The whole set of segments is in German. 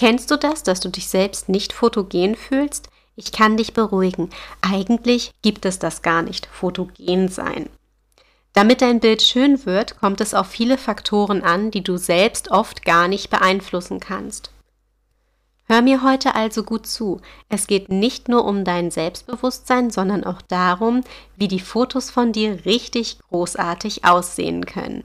Kennst du das, dass du dich selbst nicht fotogen fühlst? Ich kann dich beruhigen. Eigentlich gibt es das gar nicht, fotogen sein. Damit dein Bild schön wird, kommt es auf viele Faktoren an, die du selbst oft gar nicht beeinflussen kannst. Hör mir heute also gut zu. Es geht nicht nur um dein Selbstbewusstsein, sondern auch darum, wie die Fotos von dir richtig großartig aussehen können.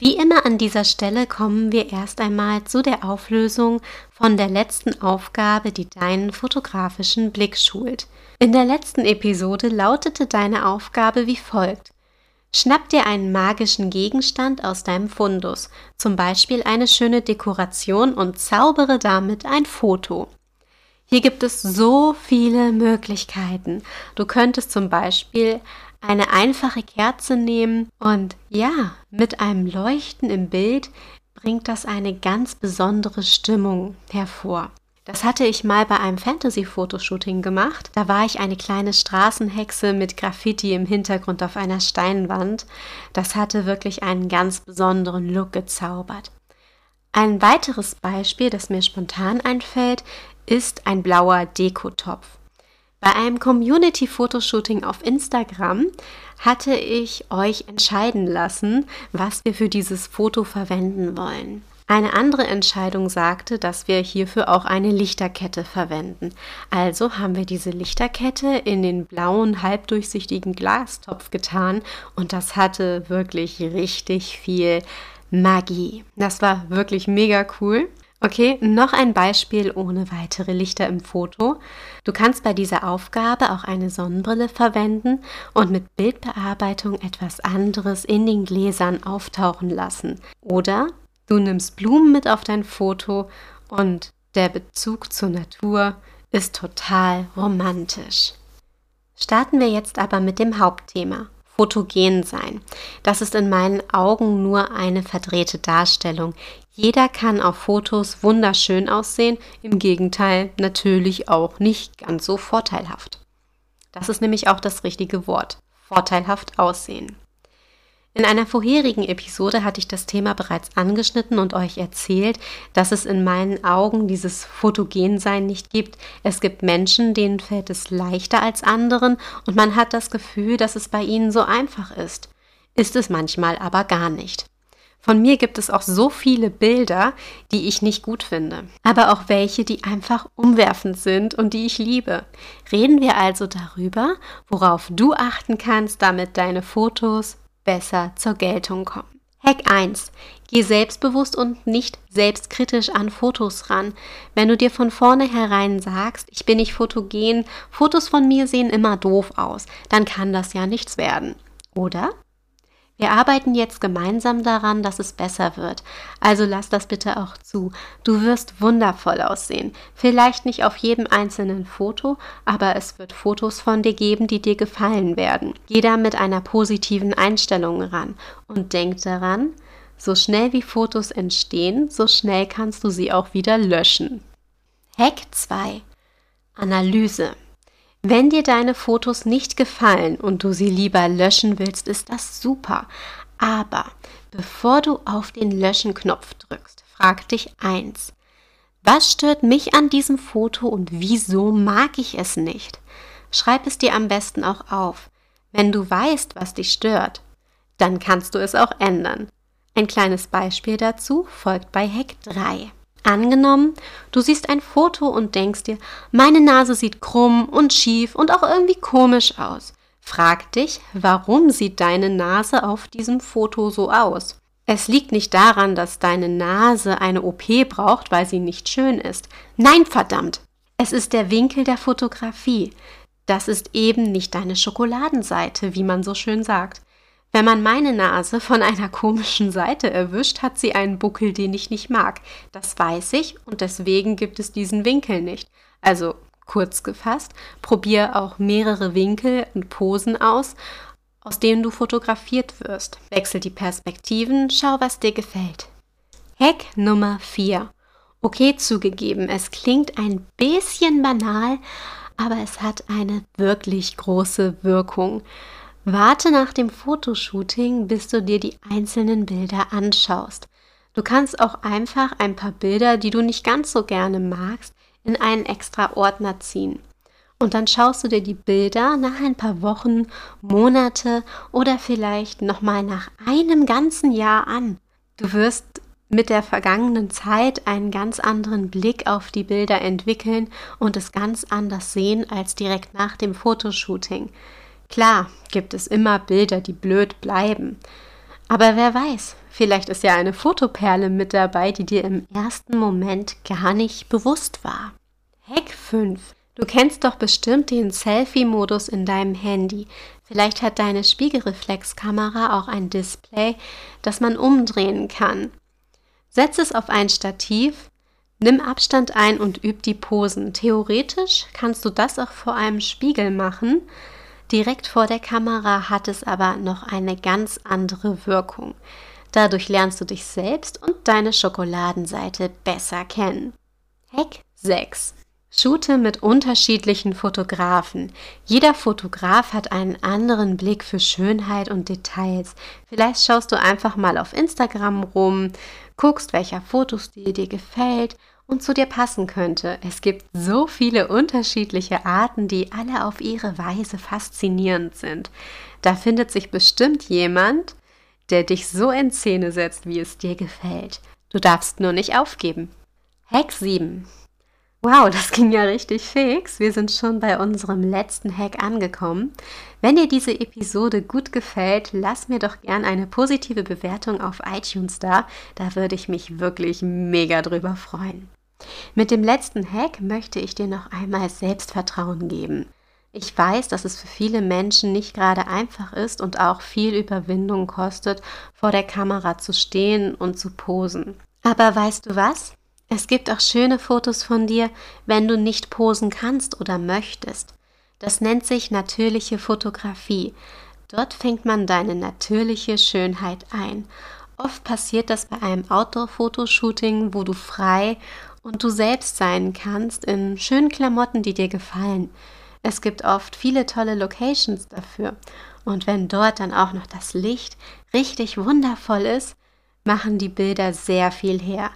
Wie immer an dieser Stelle kommen wir erst einmal zu der Auflösung von der letzten Aufgabe, die deinen fotografischen Blick schult. In der letzten Episode lautete deine Aufgabe wie folgt. Schnapp dir einen magischen Gegenstand aus deinem Fundus, zum Beispiel eine schöne Dekoration und zaubere damit ein Foto. Hier gibt es so viele Möglichkeiten. Du könntest zum Beispiel eine einfache Kerze nehmen und ja, mit einem Leuchten im Bild bringt das eine ganz besondere Stimmung hervor. Das hatte ich mal bei einem Fantasy-Fotoshooting gemacht. Da war ich eine kleine Straßenhexe mit Graffiti im Hintergrund auf einer Steinwand. Das hatte wirklich einen ganz besonderen Look gezaubert. Ein weiteres Beispiel, das mir spontan einfällt, ist ein blauer Dekotopf. Bei einem Community-Fotoshooting auf Instagram hatte ich euch entscheiden lassen, was wir für dieses Foto verwenden wollen. Eine andere Entscheidung sagte, dass wir hierfür auch eine Lichterkette verwenden. Also haben wir diese Lichterkette in den blauen, halbdurchsichtigen Glastopf getan und das hatte wirklich richtig viel Magie. Das war wirklich mega cool. Okay, noch ein Beispiel ohne weitere Lichter im Foto. Du kannst bei dieser Aufgabe auch eine Sonnenbrille verwenden und mit Bildbearbeitung etwas anderes in den Gläsern auftauchen lassen. Oder du nimmst Blumen mit auf dein Foto und der Bezug zur Natur ist total romantisch. Starten wir jetzt aber mit dem Hauptthema fotogen sein. Das ist in meinen Augen nur eine verdrehte Darstellung. Jeder kann auf Fotos wunderschön aussehen, im Gegenteil natürlich auch nicht ganz so vorteilhaft. Das ist nämlich auch das richtige Wort. Vorteilhaft aussehen. In einer vorherigen Episode hatte ich das Thema bereits angeschnitten und euch erzählt, dass es in meinen Augen dieses Fotogensein nicht gibt. Es gibt Menschen, denen fällt es leichter als anderen und man hat das Gefühl, dass es bei ihnen so einfach ist. Ist es manchmal aber gar nicht. Von mir gibt es auch so viele Bilder, die ich nicht gut finde, aber auch welche, die einfach umwerfend sind und die ich liebe. Reden wir also darüber, worauf du achten kannst, damit deine Fotos besser zur Geltung kommen. Hack 1. Geh selbstbewusst und nicht selbstkritisch an Fotos ran. Wenn du dir von vornherein sagst, ich bin nicht fotogen, Fotos von mir sehen immer doof aus, dann kann das ja nichts werden. Oder? Wir arbeiten jetzt gemeinsam daran, dass es besser wird. Also lass das bitte auch zu. Du wirst wundervoll aussehen. Vielleicht nicht auf jedem einzelnen Foto, aber es wird Fotos von dir geben, die dir gefallen werden. Geh da mit einer positiven Einstellung ran und denk daran, so schnell wie Fotos entstehen, so schnell kannst du sie auch wieder löschen. Hack 2. Analyse. Wenn dir deine Fotos nicht gefallen und du sie lieber löschen willst, ist das super. Aber bevor du auf den Löschen-Knopf drückst, frag dich eins. Was stört mich an diesem Foto und wieso mag ich es nicht? Schreib es dir am besten auch auf. Wenn du weißt, was dich stört, dann kannst du es auch ändern. Ein kleines Beispiel dazu folgt bei Hack 3. Angenommen, du siehst ein Foto und denkst dir, meine Nase sieht krumm und schief und auch irgendwie komisch aus. Frag dich, warum sieht deine Nase auf diesem Foto so aus? Es liegt nicht daran, dass deine Nase eine OP braucht, weil sie nicht schön ist. Nein, verdammt! Es ist der Winkel der Fotografie. Das ist eben nicht deine Schokoladenseite, wie man so schön sagt. Wenn man meine Nase von einer komischen Seite erwischt, hat sie einen Buckel, den ich nicht mag. Das weiß ich und deswegen gibt es diesen Winkel nicht. Also kurz gefasst, probier auch mehrere Winkel und Posen aus, aus denen du fotografiert wirst. Wechsel die Perspektiven, schau, was dir gefällt. Hack Nummer 4. Okay, zugegeben, es klingt ein bisschen banal, aber es hat eine wirklich große Wirkung. Warte nach dem Fotoshooting, bis du dir die einzelnen Bilder anschaust. Du kannst auch einfach ein paar Bilder, die du nicht ganz so gerne magst, in einen extra Ordner ziehen. Und dann schaust du dir die Bilder nach ein paar Wochen, Monate oder vielleicht nochmal nach einem ganzen Jahr an. Du wirst mit der vergangenen Zeit einen ganz anderen Blick auf die Bilder entwickeln und es ganz anders sehen als direkt nach dem Fotoshooting. Klar gibt es immer Bilder, die blöd bleiben. Aber wer weiß, vielleicht ist ja eine Fotoperle mit dabei, die dir im ersten Moment gar nicht bewusst war. Hack 5. Du kennst doch bestimmt den Selfie-Modus in deinem Handy. Vielleicht hat deine Spiegelreflexkamera auch ein Display, das man umdrehen kann. Setz es auf ein Stativ, nimm Abstand ein und üb die Posen. Theoretisch kannst du das auch vor einem Spiegel machen. Direkt vor der Kamera hat es aber noch eine ganz andere Wirkung. Dadurch lernst du dich selbst und deine Schokoladenseite besser kennen. Hack 6. Shoote mit unterschiedlichen Fotografen. Jeder Fotograf hat einen anderen Blick für Schönheit und Details. Vielleicht schaust du einfach mal auf Instagram rum, guckst, welcher Fotostil dir gefällt und zu dir passen könnte. Es gibt so viele unterschiedliche Arten, die alle auf ihre Weise faszinierend sind. Da findet sich bestimmt jemand, der dich so in Szene setzt, wie es dir gefällt. Du darfst nur nicht aufgeben. Hack 7. Wow, das ging ja richtig fix. Wir sind schon bei unserem letzten Hack angekommen. Wenn dir diese Episode gut gefällt, lass mir doch gern eine positive Bewertung auf iTunes da. Da würde ich mich wirklich mega drüber freuen. Mit dem letzten Hack möchte ich dir noch einmal Selbstvertrauen geben. Ich weiß, dass es für viele Menschen nicht gerade einfach ist und auch viel Überwindung kostet, vor der Kamera zu stehen und zu posen. Aber weißt du was? Es gibt auch schöne Fotos von dir, wenn du nicht posen kannst oder möchtest. Das nennt sich natürliche Fotografie. Dort fängt man deine natürliche Schönheit ein. Oft passiert das bei einem Outdoor-Fotoshooting, wo du frei und du selbst sein kannst in schönen Klamotten, die dir gefallen. Es gibt oft viele tolle Locations dafür. Und wenn dort dann auch noch das Licht richtig wundervoll ist, machen die Bilder sehr viel her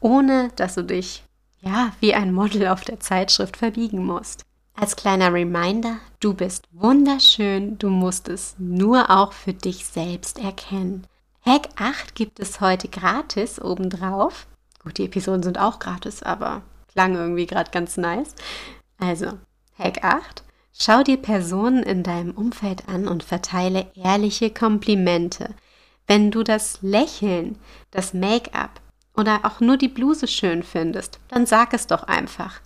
ohne dass du dich ja wie ein Model auf der Zeitschrift verbiegen musst. Als kleiner Reminder, du bist wunderschön, du musst es nur auch für dich selbst erkennen. Hack 8 gibt es heute gratis obendrauf. Die Episoden sind auch gratis, aber klang irgendwie gerade ganz nice. Also, Hack 8. Schau dir Personen in deinem Umfeld an und verteile ehrliche Komplimente. Wenn du das Lächeln, das Make-up, oder auch nur die Bluse schön findest, dann sag es doch einfach.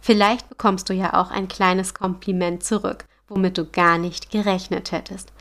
Vielleicht bekommst du ja auch ein kleines Kompliment zurück, womit du gar nicht gerechnet hättest.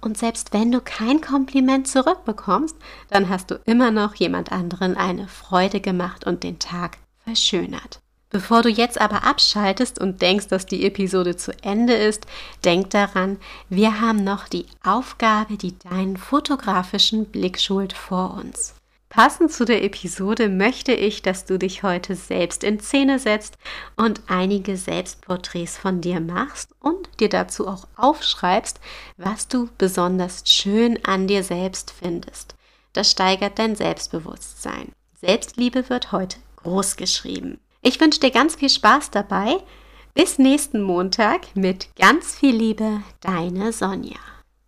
Und selbst wenn du kein Kompliment zurückbekommst, dann hast du immer noch jemand anderen eine Freude gemacht und den Tag verschönert. Bevor du jetzt aber abschaltest und denkst, dass die Episode zu Ende ist, denk daran, wir haben noch die Aufgabe, die deinen fotografischen Blick schult vor uns. Passend zu der Episode möchte ich, dass du dich heute selbst in Szene setzt und einige Selbstporträts von dir machst und dir dazu auch aufschreibst, was du besonders schön an dir selbst findest. Das steigert dein Selbstbewusstsein. Selbstliebe wird heute groß geschrieben. Ich wünsche dir ganz viel Spaß dabei. Bis nächsten Montag mit ganz viel Liebe, deine Sonja.